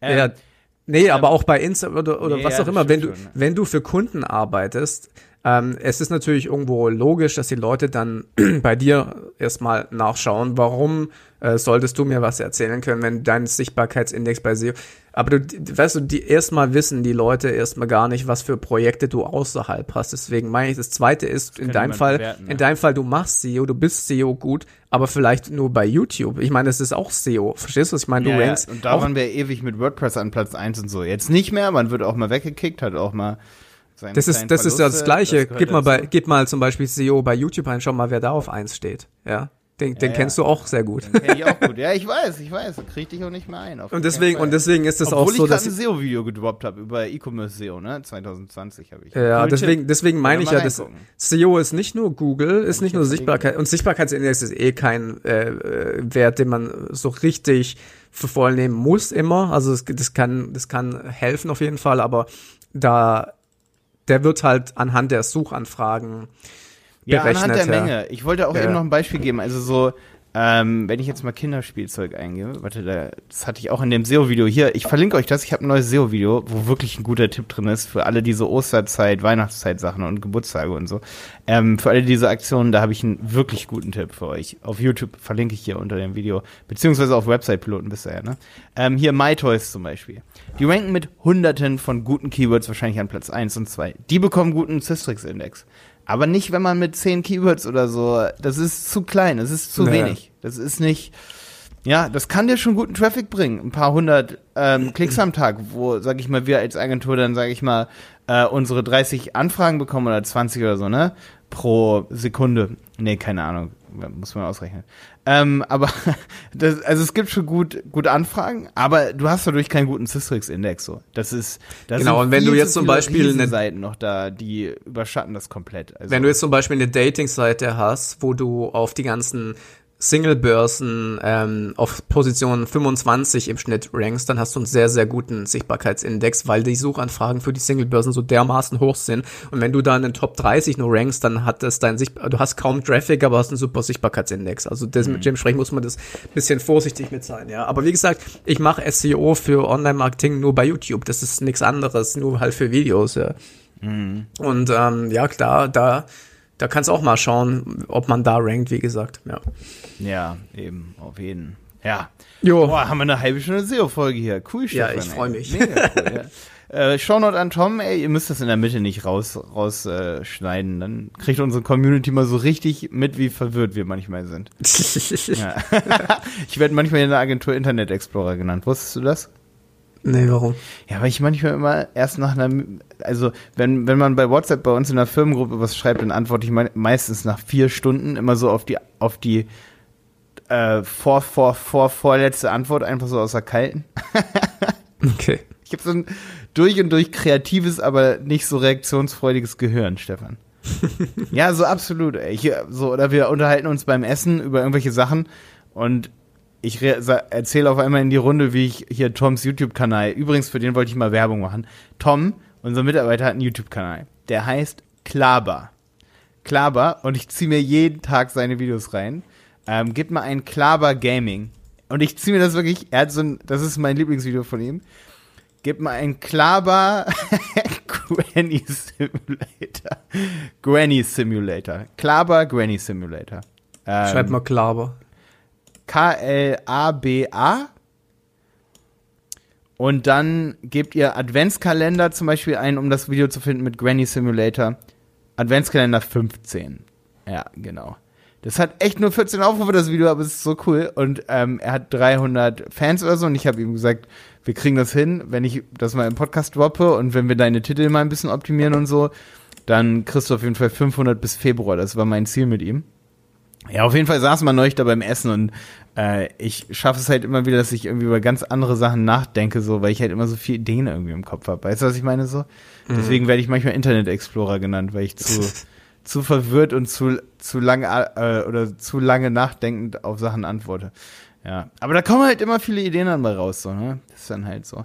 Äh, ja, nee, aber auch bei Insta oder, oder Nee, was ja, auch immer, das wenn du, schon, wenn du für Kunden arbeitest, ähm, es ist natürlich irgendwo logisch, dass die Leute dann bei dir erstmal nachschauen, warum äh, solltest du mir was erzählen können, wenn dein Sichtbarkeitsindex bei SEO, aber du, weißt du, die erstmal wissen die Leute erstmal gar nicht, was für Projekte du außerhalb hast. Deswegen meine ich, das zweite ist in kann deinem Fall, bewerten, ne? in deinem Fall, du machst SEO, du bist SEO gut, aber vielleicht nur bei YouTube. Ich meine, es ist auch SEO. Verstehst du, was ich meine? Du ja, ja. rankst Und da waren wir ewig mit WordPress an Platz 1 und so. Jetzt nicht mehr, man wird auch mal weggekickt, hat auch mal Das ist, das ist ja das Verluste, Gleiche. das gib mal bei, gib mal zum Beispiel SEO bei YouTube ein, schau mal, wer da auf eins steht. Ja. Den, den ja. kennst du auch sehr gut. Kenn ich auch gut. Ja, ich weiß, ich weiß. Krieg dich auch nicht mehr ein. Und deswegen, und deswegen ist es Obwohl auch ich so, gerade dass. ein SEO-Video gedroppt habe über E-Commerce SEO, ne? 2020 habe ich. Ja, Cool deswegen, deswegen meine ich ja, dass reingucken. SEO ist nicht nur Google, ist nicht nur Sichtbarkeit und Sichtbarkeitsindex ist eh kein äh, äh, Wert, den man so richtig für voll nehmen muss immer. Also das, das kann, das kann helfen auf jeden Fall, aber da der wird halt anhand der Suchanfragen Ja, anhand der. Menge. Ich wollte auch Ja. eben noch ein Beispiel geben. Also so, ähm, wenn ich jetzt mal Kinderspielzeug eingebe, warte, da, das hatte ich auch in dem SEO-Video hier. Ich verlinke euch das. Ich habe ein neues SEO-Video, wo wirklich ein guter Tipp drin ist für alle diese Osterzeit, Weihnachtszeit-Sachen und Geburtstage und so. Ähm, für alle diese Aktionen, da habe ich einen wirklich guten Tipp für euch. Auf YouTube verlinke ich hier unter dem Video, beziehungsweise auf Website-Piloten bisher, ne? Ähm, hier MyToys zum Beispiel. Die ranken mit hunderten von guten Keywords wahrscheinlich an Platz 1 und 2. Die bekommen guten Systrix-Index. Aber nicht, wenn man mit 10 Keywords oder so, das ist zu klein, das ist zu Nee. wenig. Das ist nicht, ja, das kann dir schon guten Traffic bringen. Ein paar hundert ähm, Klicks am Tag, wo, sag ich mal, wir als Agentur dann, sag ich mal, äh, unsere 30 Anfragen bekommen oder 20 oder so, ne? Pro Sekunde. Nee, keine Ahnung. Muss man ausrechnen. Ähm, aber das, also es gibt schon gut, gute Anfragen, aber du hast dadurch keinen guten Systrix-Index so. Das ist das Genau, sind und wenn du jetzt zu zum Beispiel eine- Seiten noch da, die überschatten das komplett. Also, Wenn du jetzt zum Beispiel eine Dating-Seite hast, wo du auf die ganzen Single-Börsen ähm, auf Position 25 im Schnitt rankst, dann hast du einen sehr, sehr guten Sichtbarkeitsindex, weil die Suchanfragen für die Single-Börsen so dermaßen hoch sind. Und wenn du da in den Top 30 nur rankst, dann hat das dein Sicht du hast kaum Traffic, aber hast einen super Sichtbarkeitsindex. Also das, mit dementsprechend muss man das ein bisschen vorsichtig mit sein, ja. Aber wie gesagt, ich mache SEO für Online-Marketing nur bei YouTube. Das ist nichts anderes, nur halt für Videos, ja. Und ähm, ja, klar, da, da kannst du auch mal schauen, ob man da rankt, wie gesagt. Ja. ja, eben, auf jeden. Ja. Jo. Boah, haben wir eine halbe Stunde SEO-Folge hier. Cool, Ja, Stefan. ich freu ey. mich. Mega cool, ja. Äh, Shownote an Tom, ey, ihr müsst das in der Mitte nicht raus, rausschneiden. Äh, schneiden. Dann kriegt unsere Community mal so richtig mit, wie verwirrt wir manchmal sind. Ja. ich werde manchmal in der Agentur Internet Explorer genannt. Wusstest du das? Nee, warum? Ja, weil ich manchmal immer erst nach einer, also wenn, wenn man bei WhatsApp bei uns in der Firmengruppe was schreibt, dann antworte ich me meistens nach vier Stunden immer so auf die, auf die äh, vor, vor, vor, vorletzte Antwort, einfach so aus der Kalten. Okay. Ich habe so ein durch und durch kreatives, aber nicht so reaktionsfreudiges Gehirn, Stefan. ja, so absolut. Ey. Ich, so, oder wir unterhalten uns beim Essen über irgendwelche Sachen und ich erzähle auf einmal in die Runde, wie ich hier Toms YouTube-Kanal, übrigens für den wollte ich mal Werbung machen. Tom, unser Mitarbeiter, hat einen YouTube-Kanal. Der heißt Klaber. Klaber und ich ziehe mir jeden Tag seine Videos rein. Ähm, gib mal ein Klaber Gaming. Und ich ziehe mir das wirklich, er hat so ein, das ist mein Lieblingsvideo von ihm. Gib mal ein Klaber Granny Simulator. Granny Simulator. Klaber Granny Simulator. Ähm, Schreib mal Klaber. K-L-A-B-A. Und dann gebt ihr Adventskalender zum Beispiel ein, um das Video zu finden mit Granny Simulator. Adventskalender 15. Ja, genau. Das hat echt nur 14 Aufrufe, das Video, aber es ist so cool. Und ähm, er hat 300 Fans oder so. Und ich habe ihm gesagt, wir kriegen das hin, wenn ich das mal im Podcast droppe und wenn wir deine Titel mal ein bisschen optimieren und so, dann kriegst du auf jeden Fall 500 bis Februar. Das war mein Ziel mit ihm. Ja, auf jeden Fall saßen wir neulich da beim Essen und äh, ich schaffe es halt immer wieder, dass ich irgendwie über ganz andere Sachen nachdenke, so, weil ich halt immer so viele Ideen irgendwie im Kopf habe. Weißt du, was ich meine so? Mhm. Deswegen werde ich manchmal Internet Explorer genannt, weil ich zu, zu verwirrt und zu, zu lange äh, oder zu lange nachdenkend auf Sachen antworte. Ja, aber da kommen halt immer viele Ideen dann mal raus, so, ne? Das ist dann halt so.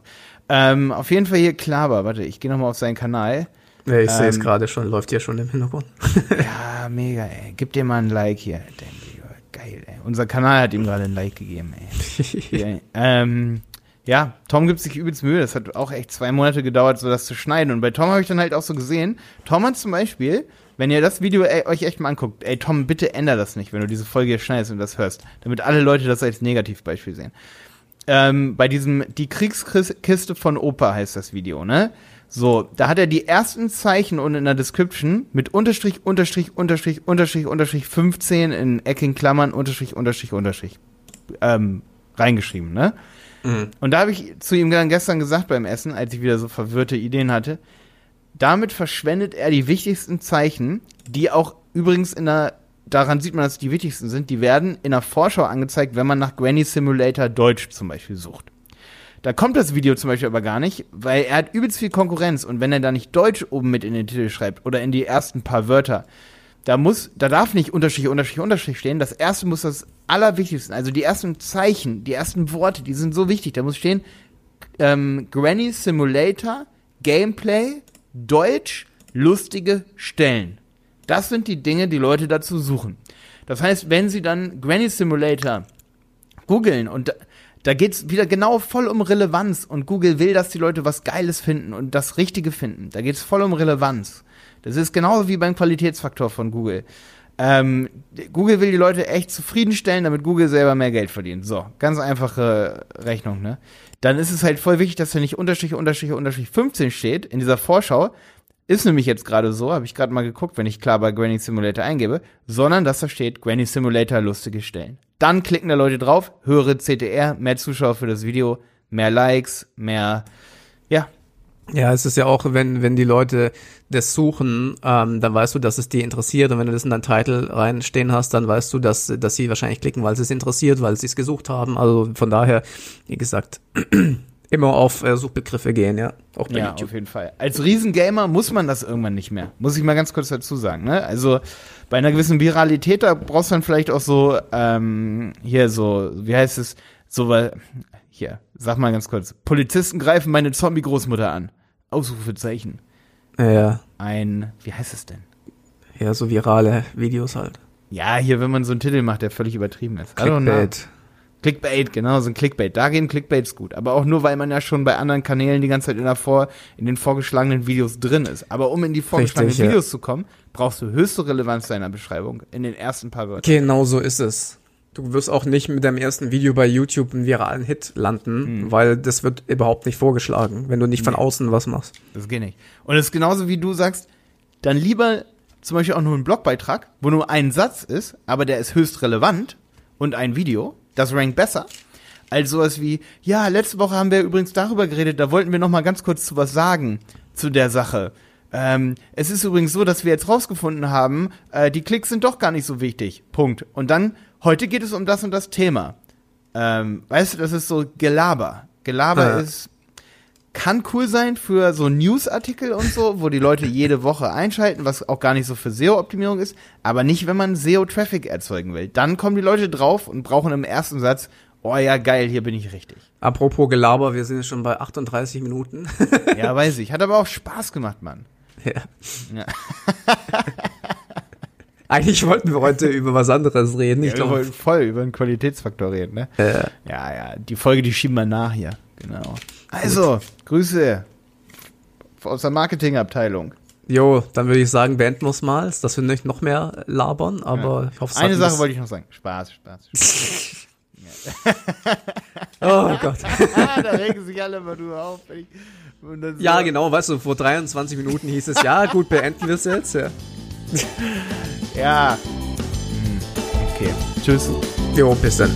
Ähm, auf jeden Fall hier Klaber, warte, ich gehe nochmal auf seinen Kanal. Ja, ich sehe es ähm, gerade schon, läuft ja schon im Hintergrund. ja, mega, ey. Gib dir mal ein Like hier. Geil, ey. Unser Kanal hat ihm gerade ein Like gegeben, ey. hier, ähm, ja, Tom gibt sich übelst Mühe. Das hat auch echt zwei Monate gedauert, so das zu schneiden. Und bei Tom habe ich dann halt auch so gesehen, Tom hat zum Beispiel, wenn ihr das Video ey, euch echt mal anguckt, ey Tom, bitte änder das nicht, wenn du diese Folge hier schneidest und das hörst, damit alle Leute das als Negativbeispiel sehen. Ähm, bei diesem, die Kriegskiste von Opa heißt das Video, ne? So, da hat er die ersten Zeichen und in der Description mit Unterstrich, Unterstrich, Unterstrich, Unterstrich, Unterstrich 15 in eckigen Klammern, Unterstrich, Unterstrich, Unterstrich ähm, reingeschrieben, ne? Mhm. Und da habe ich zu ihm dann gestern gesagt beim Essen, als ich wieder so verwirrte Ideen hatte, damit verschwendet er die wichtigsten Zeichen, die auch übrigens in der, daran sieht man, dass die wichtigsten sind, die werden in der Vorschau angezeigt, wenn man nach Granny Simulator Deutsch zum Beispiel sucht. Da kommt das Video zum Beispiel aber gar nicht, weil er hat übelst viel Konkurrenz und wenn er da nicht Deutsch oben mit in den Titel schreibt oder in die ersten paar Wörter, da muss, da darf nicht Unterstrich, Unterstrich, Unterstrich stehen. Das erste muss das Allerwichtigste, also die ersten Zeichen, die ersten Worte, die sind so wichtig. Da muss stehen ähm, Granny Simulator, Gameplay, Deutsch, lustige Stellen. Das sind die Dinge, die Leute dazu suchen. Das heißt, wenn sie dann Granny Simulator googeln und da geht's wieder genau voll um Relevanz und Google will, dass die Leute was Geiles finden und das Richtige finden. Da geht's voll um Relevanz. Das ist genauso wie beim Qualitätsfaktor von Google. Ähm, Google will die Leute echt zufriedenstellen, damit Google selber mehr Geld verdient. So, ganz einfache Rechnung, ne? Dann ist es halt voll wichtig, dass da nicht Unterstrich, Unterstrich, Unterstrich 15 steht in dieser Vorschau. Ist nämlich jetzt gerade so, habe ich gerade mal geguckt, wenn ich klar bei Granny Simulator eingebe, sondern dass da steht Granny Simulator lustige Stellen. Dann klicken da Leute drauf, höhere CTR, mehr Zuschauer für das Video, mehr Likes, mehr, ja. Ja, es ist ja auch, wenn, wenn die Leute das suchen, ähm, dann weißt du, dass es die interessiert und wenn du das in deinen Titel reinstehen hast, dann weißt du, dass, dass sie wahrscheinlich klicken, weil es interessiert, weil sie es gesucht haben. Also von daher, wie gesagt, immer auf äh, Suchbegriffe gehen, ja. Auch bei ja, YouTube. auf jeden Fall. Als Riesengamer muss man das irgendwann nicht mehr. Muss ich mal ganz kurz dazu sagen, ne? Also, bei einer gewissen Viralität, da brauchst du dann vielleicht auch so, ähm, hier so, wie heißt es, so, weil, hier, sag mal ganz kurz, Polizisten greifen meine Zombie-Großmutter an. Ausrufezeichen. Ja. Ein, wie heißt es denn? Ja, so virale Videos halt. Ja, hier, wenn man so einen Titel macht, der völlig übertrieben ist. Clickbait. Clickbait, genau, so ein Clickbait. Da gehen Clickbaits gut. Aber auch nur, weil man ja schon bei anderen Kanälen die ganze Zeit in, der Vor in den vorgeschlagenen Videos drin ist. Aber um in die vorgeschlagenen Richtig, Videos ja. zu kommen, brauchst du höchste Relevanz deiner Beschreibung in den ersten paar Wörtern. Genau so ist es. Du wirst auch nicht mit deinem ersten Video bei YouTube einen viralen Hit landen, mhm. weil das wird überhaupt nicht vorgeschlagen, wenn du nicht von außen was machst. Das geht nicht. Und es ist genauso wie du sagst, dann lieber zum Beispiel auch nur einen Blogbeitrag, wo nur ein Satz ist, aber der ist höchst relevant und ein Video, das rankt besser, als sowas wie, ja, letzte Woche haben wir übrigens darüber geredet, da wollten wir noch mal ganz kurz zu was sagen, zu der Sache. Ähm, es ist übrigens so, dass wir jetzt rausgefunden haben, äh, die Klicks sind doch gar nicht so wichtig. Punkt. Und dann, heute geht es um das und das Thema. Ähm, weißt du, das ist so Gelaber. Gelaber ja. ist, kann cool sein für so Newsartikel und so, wo die Leute jede Woche einschalten, was auch gar nicht so für SEO-Optimierung ist, aber nicht, wenn man SEO-Traffic erzeugen will. Dann kommen die Leute drauf und brauchen im ersten Satz, oh ja, geil, hier bin ich richtig. Apropos Gelaber, wir sind jetzt schon bei 38 Minuten. ja, weiß ich. Hat aber auch Spaß gemacht, Mann. Ja. ja. Eigentlich wollten wir heute über was anderes reden. Ich ja, glaube, wir wollten voll über einen Qualitätsfaktor reden, ne? Ja. ja, ja. Die Folge, die schieben wir nach hier. Genau. Also, Grüße aus der Marketingabteilung. Jo, dann würde ich sagen, beenden wir es mal, dass wir nicht noch mehr labern, aber ja. ich hoffe, es Eine Sache wollte ich noch sagen. Spaß, Spaß. Spaß. oh Gott. da regen sich alle immer nur auf. Ich, so ja, genau, weißt du, vor 23 Minuten hieß es, ja, gut, beenden wir es jetzt. Ja. ja. Okay. Tschüss. Jo, bis dann.